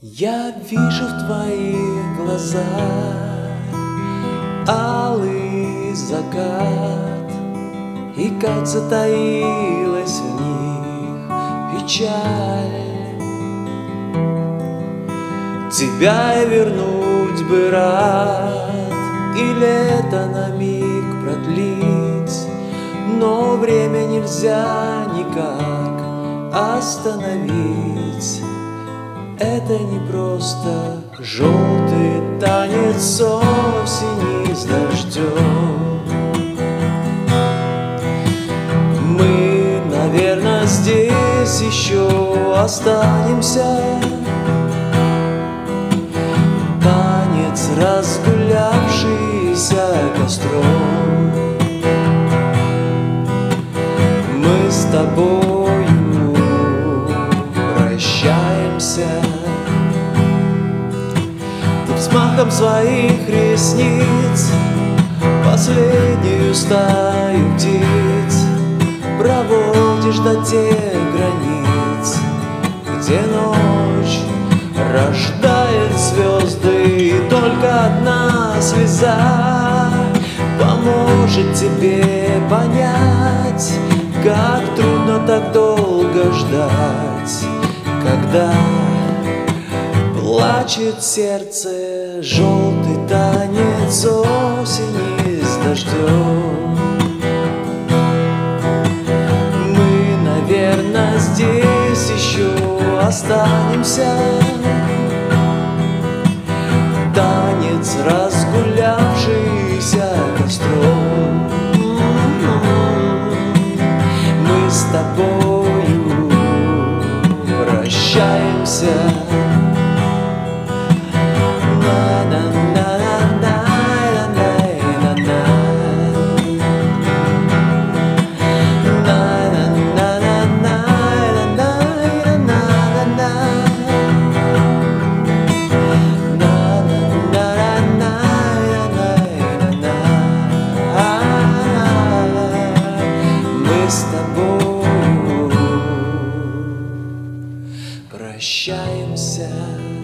Я вижу в твоих глазах алый закат, И как затаилась в них печаль. Тебя я вернуть бы рад, И лето на миг продлить, Но время нельзя никак остановить. Это не просто желтый танец осени с дождем. Мы, наверное, здесь еще останемся. Танец, разгулявшийся костром. Мы с тобою взмахом своих ресниц Последнюю стаю птиц Проводишь до тех границ Где ночь рождает звезды И только одна слеза Поможет тебе понять Как трудно так долго ждать Когда Плачет сердце, желтый танец осени с дождем. Мы, наверное, здесь еще останемся. Танец, разгулявшийся костром. Мы с тобою прощаемся. Тобою прощаемся.